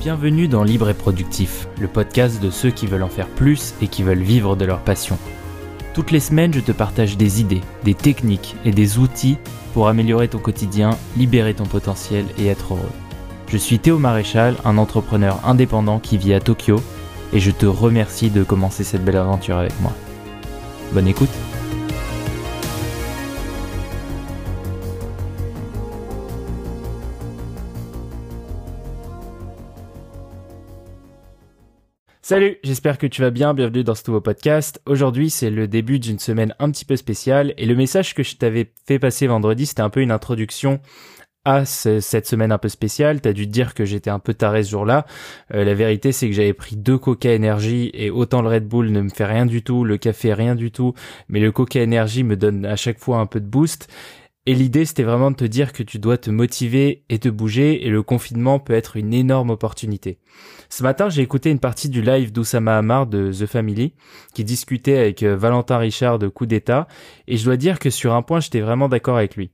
Bienvenue dans Libre et Productif, le podcast de ceux qui veulent en faire plus et qui veulent vivre de leur passion. Toutes les semaines, je te partage des idées, des techniques et des outils pour améliorer ton quotidien, libérer ton potentiel et être heureux. Je suis Théo Maréchal, un entrepreneur indépendant qui vit à Tokyo, et je te remercie de commencer cette belle aventure avec moi. Bonne écoute Salut, j'espère que tu vas bien, bienvenue dans ce nouveau podcast. Aujourd'hui c'est le début d'une semaine un petit peu spéciale et le message que je t'avais fait passer vendredi c'était un peu une introduction à cette semaine un peu spéciale. T'as dû te dire que j'étais un peu taré ce jour-là. Euh, la vérité, c'est que j'avais pris deux Coca Energy et autant le Red Bull ne me fait rien du tout, le café rien du tout, mais le Coca Energy me donne à chaque fois un peu de boost. Et l'idée, c'était vraiment de te dire que tu dois te motiver et te bouger, et le confinement peut être une énorme opportunité. Ce matin, j'ai écouté une partie du live d'Oussama Hamar de The Family, qui discutait avec euh, Valentin Richard de Coup d'État, et je dois dire que sur un point, j'étais vraiment d'accord avec lui.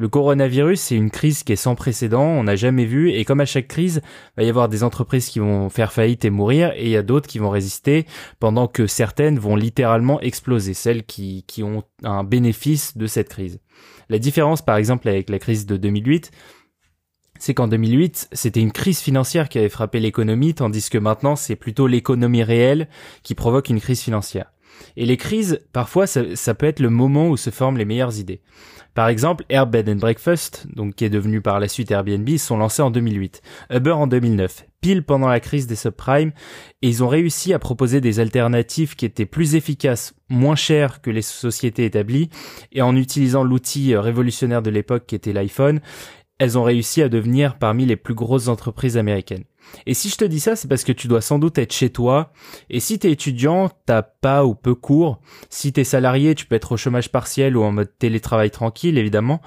Le coronavirus, c'est une crise qui est sans précédent, on n'a jamais vu, et comme à chaque crise, il va y avoir des entreprises qui vont faire faillite et mourir, et il y a d'autres qui vont résister, pendant que certaines vont littéralement exploser, celles qui, qui ont un bénéfice de cette crise. La différence, par exemple, avec la crise de 2008, c'est qu'en 2008, c'était une crise financière qui avait frappé l'économie, tandis que maintenant, c'est plutôt l'économie réelle qui provoque une crise financière. Et les crises, parfois, ça, peut être le moment où se forment les meilleures idées. Par exemple, Air Bed and Breakfast, donc qui est devenu par la suite Airbnb, sont lancés en 2008, Uber en 2009, pile pendant la crise des subprimes, et ils ont réussi à proposer des alternatives qui étaient plus efficaces, moins chères que les sociétés établies, et en utilisant l'outil révolutionnaire de l'époque qui était l'iPhone, elles ont réussi à devenir parmi les plus grosses entreprises américaines. Et si je te dis ça, c'est parce que tu dois sans doute être chez toi. Et si t'es étudiant, t'as pas ou peu cours. Si t'es salarié, tu peux être au chômage partiel ou en mode télétravail tranquille, évidemment.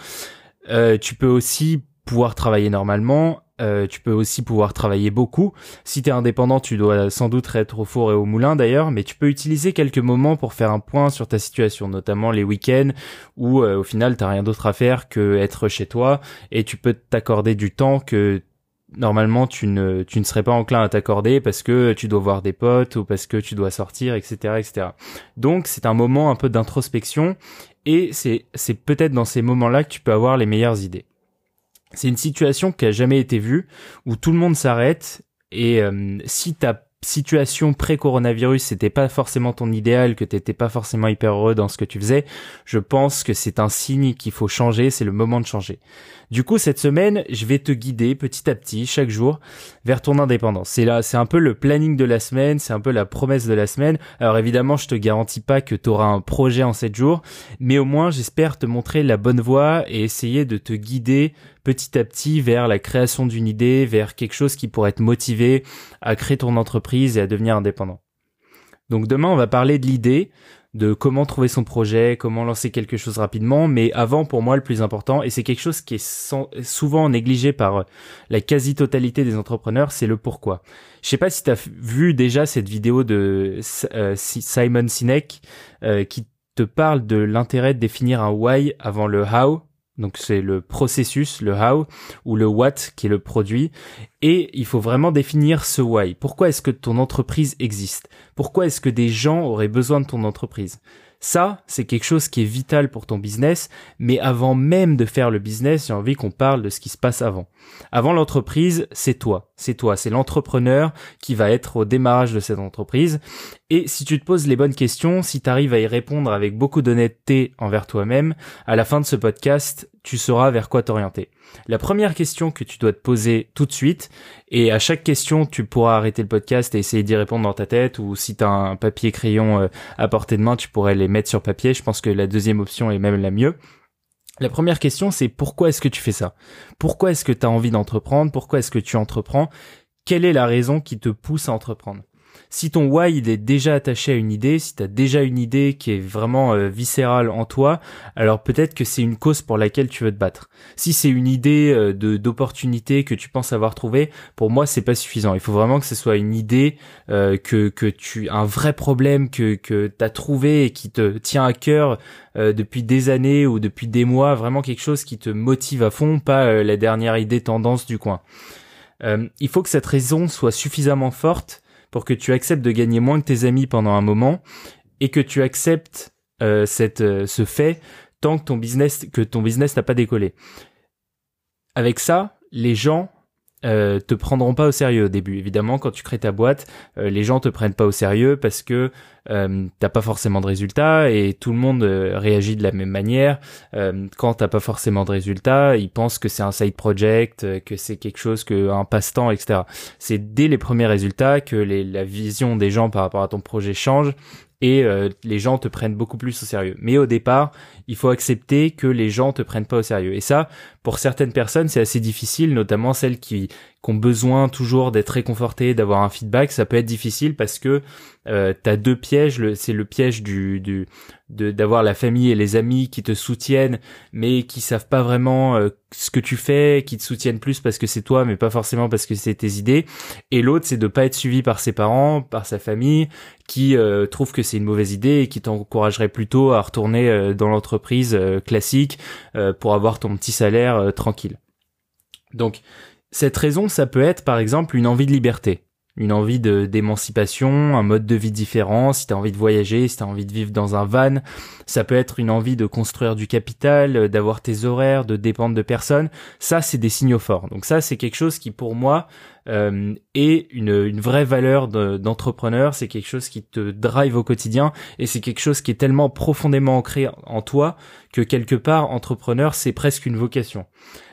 Euh, tu peux aussi pouvoir travailler normalement. Euh, tu peux aussi pouvoir travailler beaucoup. Si t'es indépendant, tu dois sans doute être au four et au moulin d'ailleurs, mais tu peux utiliser quelques moments pour faire un point sur ta situation, notamment les week-ends où euh, au final t'as rien d'autre à faire que être chez toi et tu peux t'accorder du temps que normalement tu ne tu ne serais pas enclin à t'accorder parce que tu dois voir des potes ou parce que tu dois sortir etc etc donc c'est un moment un peu d'introspection et c'est c'est peut-être dans ces moments là que tu peux avoir les meilleures idées c'est une situation qui a jamais été vue où tout le monde s'arrête et euh, si ta situation pré-coronavirus c'était pas forcément ton idéal, que t'étais pas forcément hyper heureux dans ce que tu faisais, je pense que c'est un signe qu'il faut changer, c'est le moment de changer. Du coup, cette semaine, je vais te guider petit à petit, chaque jour, vers ton indépendance. C'est là, c'est un peu le planning de la semaine, c'est un peu la promesse de la semaine. Alors évidemment, je te garantis pas que tu auras un projet en 7 jours, mais au moins, j'espère te montrer la bonne voie et essayer de te guider petit à petit vers la création d'une idée, vers quelque chose qui pourrait te motiver à créer ton entreprise et à devenir indépendant. Donc demain, on va parler de l'idée, de comment trouver son projet, comment lancer quelque chose rapidement. Mais avant, pour moi, le plus important, et c'est quelque chose qui est souvent négligé par euh, la quasi-totalité des entrepreneurs, c'est le pourquoi. Je sais pas si tu as vu déjà cette vidéo de euh, Simon Sinek euh, qui te parle de l'intérêt de définir un why avant le how donc c'est le processus, le how, ou le what qui est le produit. Et il faut vraiment définir ce why. Pourquoi est-ce que ton entreprise existe? Pourquoi est-ce que des gens auraient besoin de ton entreprise? Ça, c'est quelque chose qui est vital pour ton business, mais avant même de faire le business, j'ai envie qu'on parle de ce qui se passe avant. Avant l'entreprise, c'est toi, c'est toi, c'est l'entrepreneur qui va être au démarrage de cette entreprise. Et si tu te poses les bonnes questions, si tu arrives à y répondre avec beaucoup d'honnêteté envers toi-même, à la fin de ce podcast, tu sauras vers quoi t'orienter. La première question que tu dois te poser tout de suite, et à chaque question, tu pourras arrêter le podcast et essayer d'y répondre dans ta tête, ou si tu as un papier crayon euh, à portée de main, tu pourrais les mettre sur papier. Je pense que la deuxième option est même la mieux. La première question, c'est pourquoi est-ce que tu fais ça? Pourquoi est-ce que tu as envie d'entreprendre? Pourquoi est-ce que tu entreprends? Quelle est la raison qui te pousse à entreprendre? Si ton why il est déjà attaché à une idée, si tu as déjà une idée qui est vraiment euh, viscérale en toi, alors peut-être que c'est une cause pour laquelle tu veux te battre. Si c'est une idée euh, d'opportunité que tu penses avoir trouvée, pour moi c'est pas suffisant. Il faut vraiment que ce soit une idée euh, que que tu un vrai problème que que tu as trouvé et qui te tient à cœur depuis des années ou depuis des mois, vraiment quelque chose qui te motive à fond, pas la dernière idée tendance du coin. il faut que cette raison soit suffisamment forte pour que tu acceptes de gagner moins que tes amis pendant un moment et que tu acceptes euh, cette, euh, ce fait tant que ton business que ton business n'a pas décollé. Avec ça, les gens euh, te prendront pas au sérieux au début. Évidemment, quand tu crées ta boîte, euh, les gens te prennent pas au sérieux parce que euh, t'as pas forcément de résultats et tout le monde euh, réagit de la même manière. Quand t'as pas forcément de résultats, ils pensent que c'est un side project, que c'est quelque chose, que un passe-temps, etc. C'est dès les premiers résultats que les, la vision des gens par rapport à ton projet change et les gens te prennent beaucoup plus au sérieux. Mais au départ, il faut accepter que les gens te prennent pas au sérieux. Et ça, pour certaines personnes, c'est assez difficile, notamment celles qui, qui ont besoin toujours d'être réconfortées, d'avoir un feedback. Ça peut être difficile parce que euh, t'as deux pièges. C'est le piège du, du d'avoir la famille et les amis qui te soutiennent, mais qui savent pas vraiment euh, ce que tu fais, qui te soutiennent plus parce que c'est toi, mais pas forcément parce que c'est tes idées. Et l'autre, c'est de pas être suivi par ses parents, par sa famille, qui euh, trouve que c'est une mauvaise idée et qui t'encouragerait plutôt à retourner euh, dans l'entreprise euh, classique pour avoir ton petit salaire tranquille. Donc cette raison, ça peut être par exemple une envie de liberté une envie de d'émancipation, un mode de vie différent, si tu as envie de voyager, si tu as envie de vivre dans un van, ça peut être une envie de construire du capital, euh, d'avoir tes horaires, de dépendre de personnes, ça c'est des signaux forts. Donc ça c'est quelque chose qui pour moi euh, est une, une vraie valeur d'entrepreneur, c'est quelque chose qui te drive au quotidien et c'est quelque chose qui est tellement profondément ancré en toi que quelque part entrepreneur c'est presque une vocation.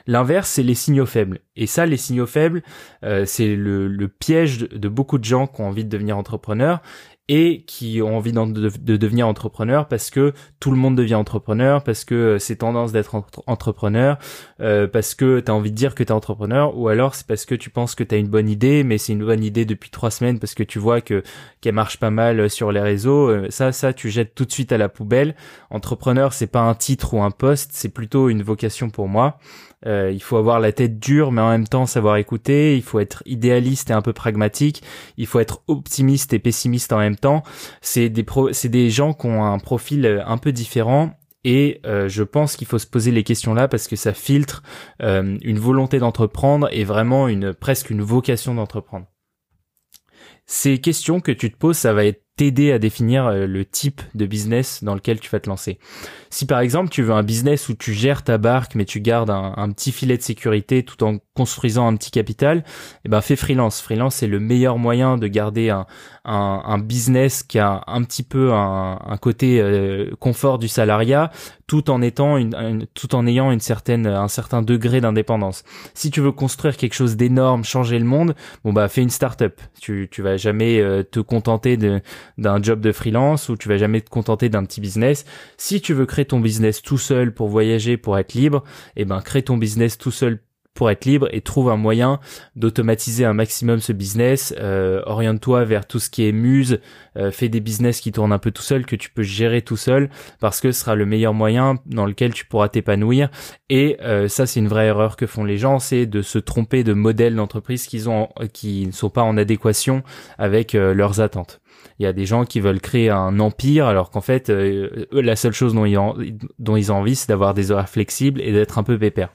L'inverse, c'est les signaux faibles. Et ça, les signaux faibles, euh, c'est le, piège de, beaucoup de gens qui ont envie de devenir entrepreneurs et qui ont envie de, devenir entrepreneur parce que tout le monde devient entrepreneur, parce que euh, c'est tendance d'être entrepreneur, euh, parce que tu as envie de dire que tu es entrepreneur, ou alors c'est parce que tu penses que tu as une bonne idée, mais c'est une bonne idée depuis trois semaines parce que tu vois que qu'elle marche pas mal sur les réseaux. Ça, ça, tu jettes tout de suite à la poubelle. Entrepreneur, c'est pas un titre ou un poste, c'est plutôt une vocation pour moi. Euh, il faut avoir la tête dure, mais en même temps savoir écouter. Il faut être idéaliste et un peu pragmatique. Il faut être optimiste et pessimiste en même temps. C'est des pro c'est des gens qui ont un profil euh, un peu différent. Et euh, je pense qu'il faut se poser les questions là parce que ça filtre une volonté d'entreprendre et vraiment une presque une vocation d'entreprendre. Ces questions que tu te poses, ça va t'aider à définir euh, le type de business dans lequel tu vas te lancer. Si par exemple tu veux un business où tu gères ta barque mais tu gardes un, petit filet de sécurité tout en construisant un petit capital, eh ben fais freelance. Freelance c'est le meilleur moyen de garder un, un, business qui a un petit peu un, côté euh, confort du salariat tout en étant une, tout en ayant une certaine un certain degré d'indépendance. Si tu veux construire quelque chose d'énorme, changer le monde, bon bah fais une start-up. Tu tu vas jamais euh, te contenter d'un job de freelance ou tu vas jamais te contenter d'un petit business. Si tu veux créer ton business tout seul pour voyager, pour être libre, eh ben crée ton business tout seul pour être libre et trouve un moyen d'automatiser un maximum ce business. Euh, oriente-toi vers tout ce qui est muse, euh, fais des business qui tournent un peu tout seul, que tu peux gérer tout seul, parce que ce sera le meilleur moyen dans lequel tu pourras t'épanouir. Et euh, ça, c'est une vraie erreur que font les gens, c'est de se tromper de modèles d'entreprise qu'ils ont, qui ne sont pas en adéquation avec leurs attentes. Il y a des gens qui veulent créer un empire alors qu'en fait, la seule chose dont ils, ont, dont ils ont envie, c'est d'avoir des horaires flexibles et d'être un peu pépère.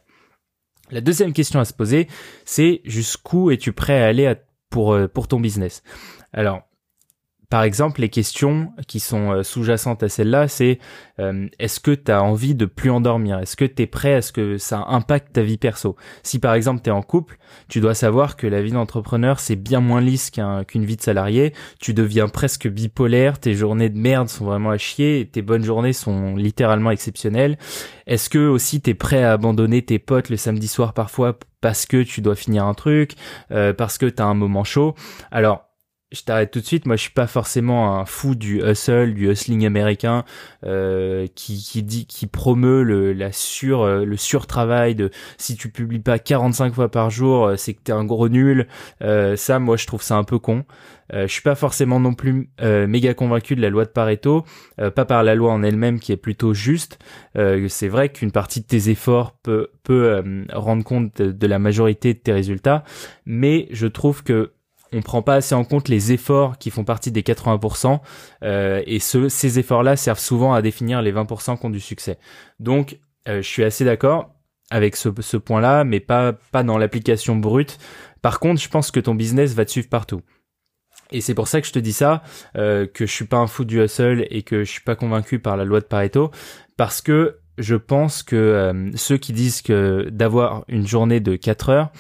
La deuxième question à se poser, c'est jusqu'où es-tu prêt à aller pour, euh, pour ton business? Alors, par exemple, les questions qui sont euh, sous-jacentes à celle-là, c'est euh, est-ce que tu as envie de plus endormir? Est-ce que tu es prêt? À ce que ça impacte ta vie perso? Si par exemple tu es en couple, tu dois savoir que la vie d'entrepreneur, c'est bien moins lisse qu'une vie de salarié. Tu deviens presque bipolaire, tes journées de merde sont vraiment à chier, tes bonnes journées sont littéralement exceptionnelles. Est-ce que aussi tu es prêt à abandonner tes potes le samedi soir parfois parce que tu dois finir un truc, euh, parce que tu as un moment chaud? Alors, je t'arrête tout de suite. Moi, je suis pas forcément un fou du hustle, du hustling américain, euh, qui, qui dit, qui promeut le la sur euh, le surtravail de si tu publies pas 45 fois par jour, euh, c'est que t'es un gros nul. Euh, ça, moi, je trouve ça un peu con. Euh, je suis pas forcément non plus euh, méga convaincu de la loi de Pareto, pas par la loi en elle-même qui est plutôt juste. c'est vrai qu'une partie de tes efforts peut peut rendre compte de, de la majorité de tes résultats, mais je trouve que on prend pas assez en compte les efforts qui font partie des 80% euh, et ce, ces efforts-là servent souvent à définir les 20% qui ont du succès. Donc, euh, je suis assez d'accord. avec ce, point-là, mais pas dans l'application brute. Par contre, je pense que ton business va te suivre partout. Et c'est pour ça que je te dis ça, euh, que je suis pas un fou du hustle et que je suis pas convaincu par la loi de Pareto, parce que je pense que ceux qui disent que d'avoir une journée de 4 heures,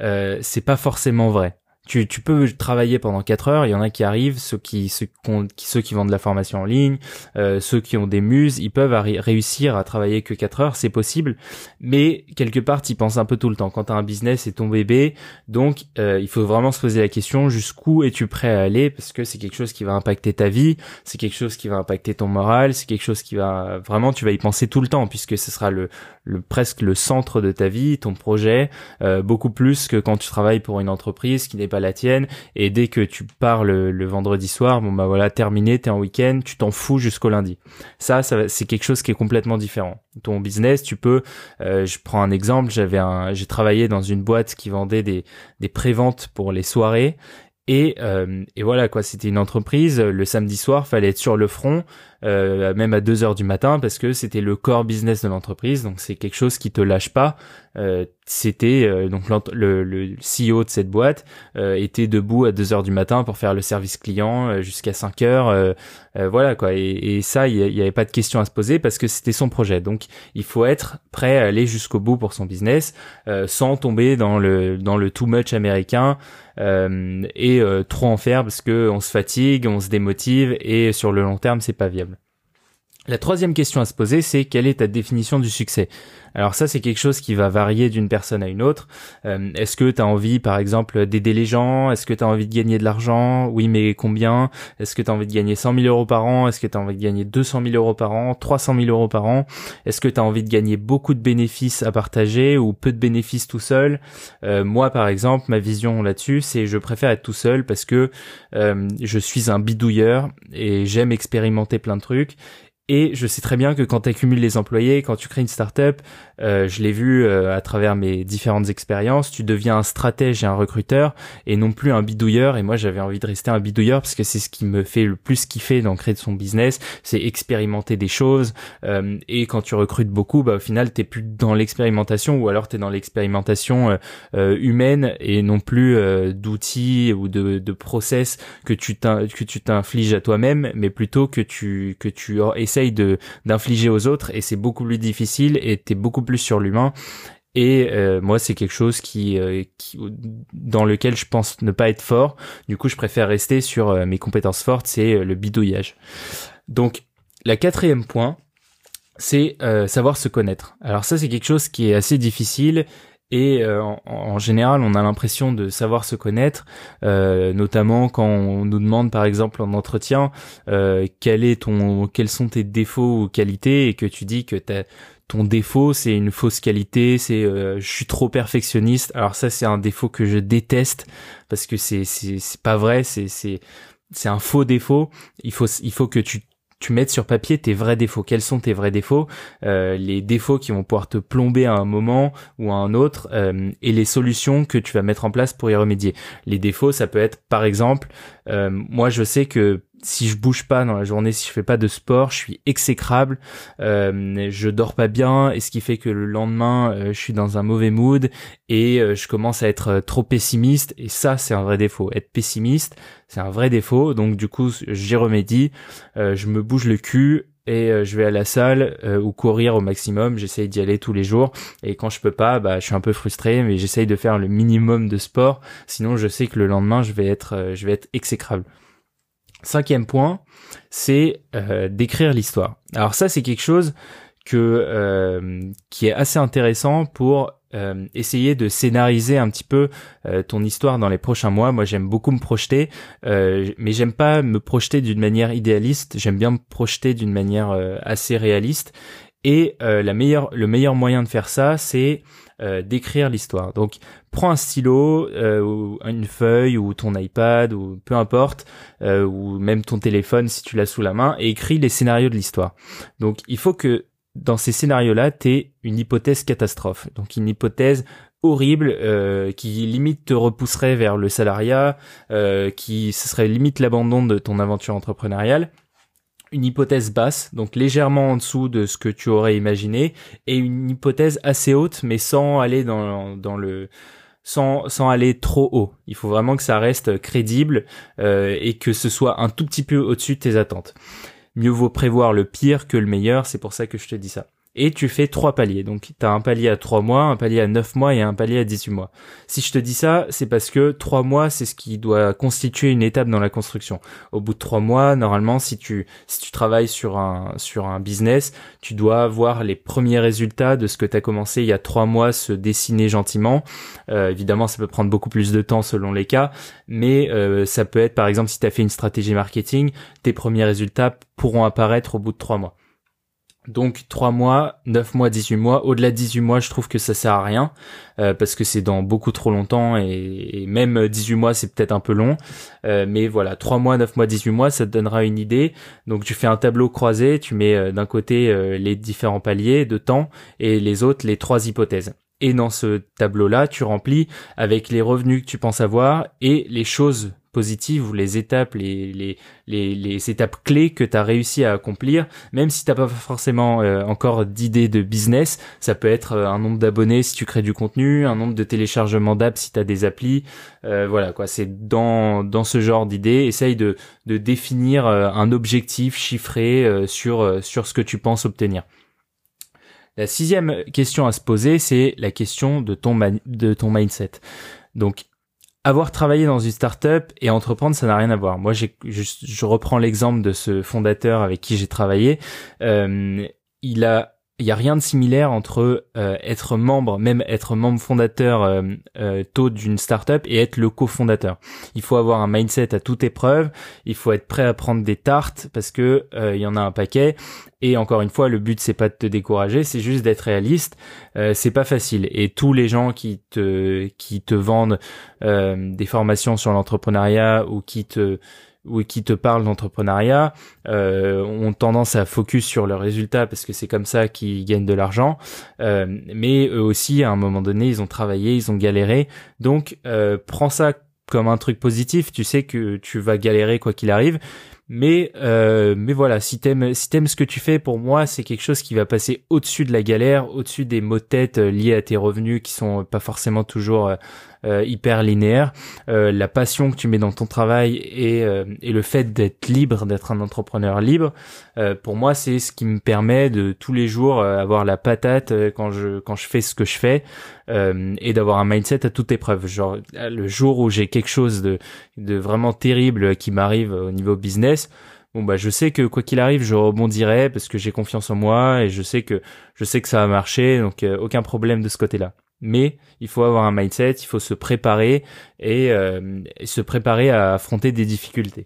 euh, c'est pas forcément vrai. Tu, tu peux travailler pendant 4 heures, il y en a qui arrivent, ceux qui, ceux, qui, ceux qui vendent de la formation en ligne, euh, ceux qui ont des muses, ils peuvent réussir à travailler que 4 heures, c'est possible, mais quelque part, tu penses un peu tout le temps. Quand tu as un business, c'est ton bébé, donc euh, il faut vraiment se poser la question, jusqu'où es-tu prêt à aller, parce que c'est quelque chose qui va impacter ta vie, c'est quelque chose qui va impacter ton moral, c'est quelque chose qui va... Vraiment, tu vas y penser tout le temps, puisque ce sera le, le presque le centre de ta vie, ton projet, euh, beaucoup plus que quand tu travailles pour une entreprise qui n'est la tienne. Et dès que tu pars le, vendredi soir, bon bah voilà, terminé, t'es en week-end, tu t'en fous jusqu'au lundi. Ça, ça c'est quelque chose qui est complètement différent. Ton business, tu peux, euh, je prends un exemple, j'avais un, j'ai travaillé dans une boîte qui vendait des des préventes pour les soirées. Et, euh, et voilà quoi, c'était une entreprise. Le samedi soir, fallait être sur le front, euh, même à 2 heures du matin, parce que c'était le core business de l'entreprise. Donc c'est quelque chose qui te lâche pas. Euh, c'était euh, donc le, le, CEO de cette boîte euh, était debout à 2 heures du matin pour faire le service client jusqu'à 5 heures voilà quoi et, et ça il n'y avait pas de question à se poser parce que c'était son projet donc il faut être prêt à aller jusqu'au bout pour son business sans tomber dans le dans le too much américain et trop en faire parce que on se fatigue on se démotive et sur le long terme c'est pas viable la troisième question à se poser, c'est quelle est ta définition du succès? Alors ça, c'est quelque chose qui va varier d'une personne à une autre. Euh, est-ce que tu as envie, par exemple, d'aider les gens? Est-ce que tu as envie de gagner de l'argent? Oui, mais combien? Est-ce que tu as envie de gagner 100 000 euros par an? Est-ce que tu as envie de gagner 200 000 euros par an? 300 000 euros par an? Est-ce que tu as envie de gagner beaucoup de bénéfices à partager ou peu de bénéfices tout seul? Euh, Moi, par exemple, ma vision là-dessus, c'est je préfère être tout seul parce que euh, je suis un bidouilleur et j'aime expérimenter plein de trucs et je sais très bien que quand tu accumules les employés, quand tu crées une startup, euh, je l'ai vu euh, à travers mes différentes expériences, tu deviens un stratège et un recruteur et non plus un bidouilleur. Et moi, j'avais envie de rester un bidouilleur parce que c'est ce qui me fait le plus kiffer dans créer son business, c'est expérimenter des choses. Euh, et quand tu recrutes beaucoup, bah, au final, t'es plus dans l'expérimentation ou alors t'es dans l'expérimentation euh, humaine et non plus d'outils ou de, de process que tu que tu t'infliges à toi-même, mais plutôt que tu que tu de d'infliger aux autres et c'est beaucoup plus difficile et t'es beaucoup plus sur l'humain. Et euh, moi c'est quelque chose qui, euh, qui, dans lequel je pense ne pas être fort. Du coup je préfère rester sur euh, mes compétences fortes c'est le bidouillage. Donc la quatrième point c'est savoir se connaître. Alors ça c'est quelque chose qui est assez difficile et euh, en, général, on a l'impression de savoir se connaître, euh, notamment quand on nous demande, par exemple, en entretien, euh, quel est ton, quels sont tes défauts ou qualités, et que tu dis que ton défaut c'est une fausse qualité, c'est je suis trop perfectionniste. Alors ça, c'est un défaut que je déteste parce que c'est c'est pas vrai, c'est c'est c'est un faux défaut. Il faut il faut que tu tu mettes sur papier tes vrais défauts. Quels sont tes vrais défauts euh, Les défauts qui vont pouvoir te plomber à un moment ou à un autre euh, et les solutions que tu vas mettre en place pour y remédier. Les défauts, ça peut être par exemple, euh, moi je sais que si je bouge pas dans la journée, si je fais pas de sport, je suis exécrable, euh, je dors pas bien, et ce qui fait que le lendemain, euh, je suis dans un mauvais mood et euh, je commence à être euh, trop pessimiste. Et ça, c'est un vrai défaut. Être pessimiste, c'est un vrai défaut. Donc du coup, j'y remédie. je me bouge le cul et je vais à la salle ou courir au maximum. J'essaye d'y aller tous les jours. Et quand je peux pas, bah, je suis un peu frustré, mais j'essaye de faire le minimum de sport. Sinon, je sais que le lendemain, je vais être, je vais être exécrable. Cinquième point, c'est euh, d'écrire l'histoire. Alors ça, c'est quelque chose que euh, qui est assez intéressant pour euh, essayer de scénariser un petit peu ton histoire dans les prochains mois. Moi, j'aime beaucoup me projeter, mais j'aime pas me projeter d'une manière idéaliste. J'aime bien me projeter d'une manière assez réaliste. Et la meilleure, le meilleur moyen de faire ça, c'est euh, d'écrire l'histoire. Donc prends un stylo euh, ou une feuille ou ton iPad ou peu importe euh, ou même ton téléphone si tu l'as sous la main et écris les scénarios de l'histoire. Donc il faut que dans ces scénarios-là, tu une hypothèse catastrophe. Donc une hypothèse horrible qui limite te repousserait vers le salariat, qui ce serait limite l'abandon de ton aventure entrepreneuriale une hypothèse basse, donc légèrement en dessous de ce que tu aurais imaginé, et une hypothèse assez haute, mais sans aller dans, le sans, sans aller trop haut. Il faut vraiment que ça reste crédible euh, et que ce soit un tout petit peu au-dessus de tes attentes. Mieux vaut prévoir le pire que le meilleur, c'est pour ça que je te dis ça et tu fais trois paliers. Donc tu as un palier à trois mois, un palier à neuf mois et un palier à 18 mois. Si je te dis ça, c'est parce que trois mois, c'est ce qui doit constituer une étape dans la construction. Au bout de trois mois, normalement, si tu si tu travailles sur un sur un business, tu dois voir les premiers résultats de ce que tu as commencé il y a trois mois se dessiner gentiment. Euh, évidemment, ça peut prendre beaucoup plus de temps selon les cas, mais euh, ça peut être par exemple si tu as fait une stratégie marketing, tes premiers résultats pourront apparaître au bout de trois mois. Donc 3 mois, 9 mois, 18 mois. Au-delà de 18 mois, je trouve que ça sert à rien euh, parce que c'est dans beaucoup trop longtemps et, même 18 mois, c'est peut-être un peu long. Euh, mais voilà, 3 mois, 9 mois, 18 mois, ça te donnera une idée. Donc tu fais un tableau croisé, tu mets euh, d'un côté les différents paliers de temps et les autres les trois hypothèses. Et dans ce tableau-là, tu remplis avec les revenus que tu penses avoir et les choses positives ou les étapes, les, les, les, étapes clés que tu as réussi à accomplir, même si t'as pas forcément euh, encore d'idées de business, ça peut être euh, un nombre d'abonnés si tu crées du contenu, un nombre de téléchargements d'apps si tu as des applis, euh, voilà quoi, c'est dans, dans ce genre d'idées, essaye de, de définir un objectif chiffré sur, sur ce que tu penses obtenir. La sixième question à se poser, c'est la question de ton, mindset. Donc, avoir travaillé dans une startup et entreprendre, ça n'a rien à voir. Moi, j'ai, je, reprends l'exemple de ce fondateur avec qui j'ai travaillé. Euh, il a il y a rien de similaire entre euh, être membre, même être membre fondateur euh, euh, tôt d'une startup et être le cofondateur. Il faut avoir un mindset à toute épreuve. Il faut être prêt à prendre des tartes parce que il y en a un paquet. Et encore une fois, le but c'est pas de te décourager, c'est juste d'être réaliste. c'est pas facile. Et tous les gens qui te qui te vendent des formations sur l'entrepreneuriat ou qui te ou qui te parlent d'entrepreneuriat euh, ont tendance à focus sur le résultat parce que c'est comme ça qu'ils gagnent de l'argent. Euh, mais eux aussi, à un moment donné, ils ont travaillé, ils ont galéré. Donc, euh, prends ça comme un truc positif. Tu sais que tu vas galérer quoi qu'il arrive. Mais euh, mais voilà, si t'aimes si t'aimes ce que tu fais, pour moi, c'est quelque chose qui va passer au-dessus de la galère, au-dessus des maux de tête euh, liés à tes revenus qui sont pas forcément toujours euh, hyper linéaire. Euh, la passion que tu mets dans ton travail et, euh, et le fait d'être libre, d'être un entrepreneur libre, pour moi c'est ce qui me permet de tous les jours avoir la patate quand je quand je fais ce que je fais et d'avoir un mindset à toute épreuve. Genre le jour où j'ai quelque chose de de vraiment terrible qui m'arrive au niveau business, bon bah je sais que quoi qu'il arrive je rebondirai parce que j'ai confiance en moi et je sais que je sais que ça va marcher donc aucun problème de ce côté-là mais il faut avoir un mindset, il faut se préparer et, euh, se préparer à affronter des difficultés.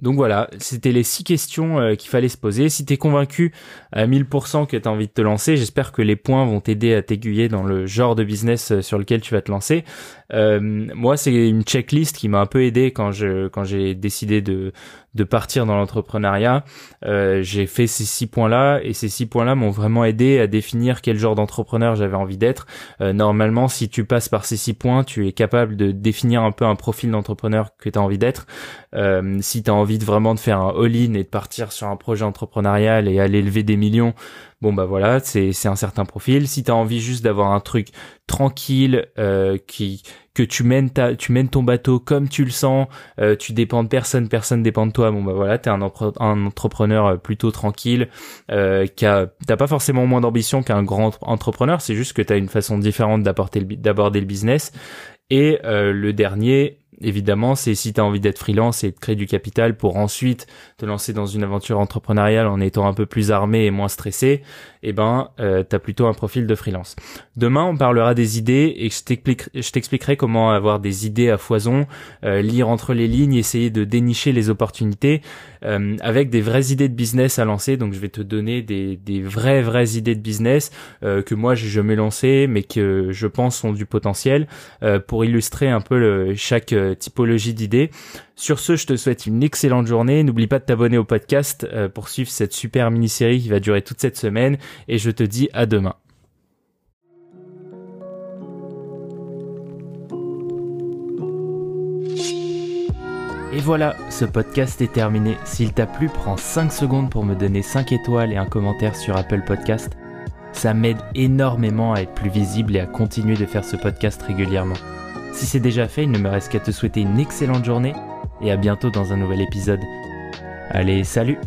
Donc voilà, c'était les six questions euh, qu'il fallait se poser. Si tu es convaincu à 1000% que tu as envie de te lancer, j'espère que les points vont t'aider à t'aiguiller dans le genre de business euh, sur lequel tu vas te lancer. Moi, c'est une checklist qui m'a un peu aidé quand je quand j'ai décidé de de partir dans l'entrepreneuriat. Euh, j'ai fait ces six points-là et ces six points-là m'ont vraiment aidé à définir quel genre d'entrepreneur j'avais envie d'être. Euh, normalement, si tu passes par ces six points, tu es capable de définir un peu un profil d'entrepreneur que tu as envie d'être. Euh, si tu as envie de vraiment de faire un all-in et de partir sur un projet entrepreneurial et aller lever des millions, bon bah voilà, c'est c'est un certain profil. Si tu as envie juste d'avoir un truc tranquille euh, qui que tu mènes ta, tu mènes ton bateau comme tu le sens, euh, tu dépends de personne, personne dépend de toi. Bon bah voilà, t'es un, un entrepreneur euh, plutôt tranquille, euh, qui a, t'as pas forcément moins d'ambition qu'un grand entrepreneur, c'est juste que t'as une façon différente d'aborder le, d'aborder le business. Et le dernier, évidemment, c'est si tu as envie d'être freelance et de créer du capital pour ensuite te lancer dans une aventure entrepreneuriale en étant un peu plus armé et moins stressé, eh ben, euh, tu plutôt un profil de freelance. Demain, on parlera des idées et je t'expliquerai comment avoir des idées à foison, euh, lire entre les lignes, essayer de dénicher les opportunités euh, avec des vraies idées de business à lancer. Donc, je vais te donner des, des vraies, vraies idées de business euh, que moi, j'ai jamais lancé, mais que je pense ont du potentiel pour illustrer un peu chaque typologie d'idées. Sur ce, je te souhaite une excellente journée. N'oublie pas de t'abonner au podcast pour suivre cette super mini-série qui va durer toute cette semaine et je te dis à demain. Et voilà, ce podcast est terminé. S'il t'a plu, prends 5 secondes pour me donner 5 étoiles et un commentaire sur Apple Podcast. Ça m'aide énormément à être plus visible et à continuer de faire ce podcast régulièrement. Si c'est déjà fait, il ne me reste qu'à te souhaiter une excellente journée et à bientôt dans un nouvel épisode. Allez, salut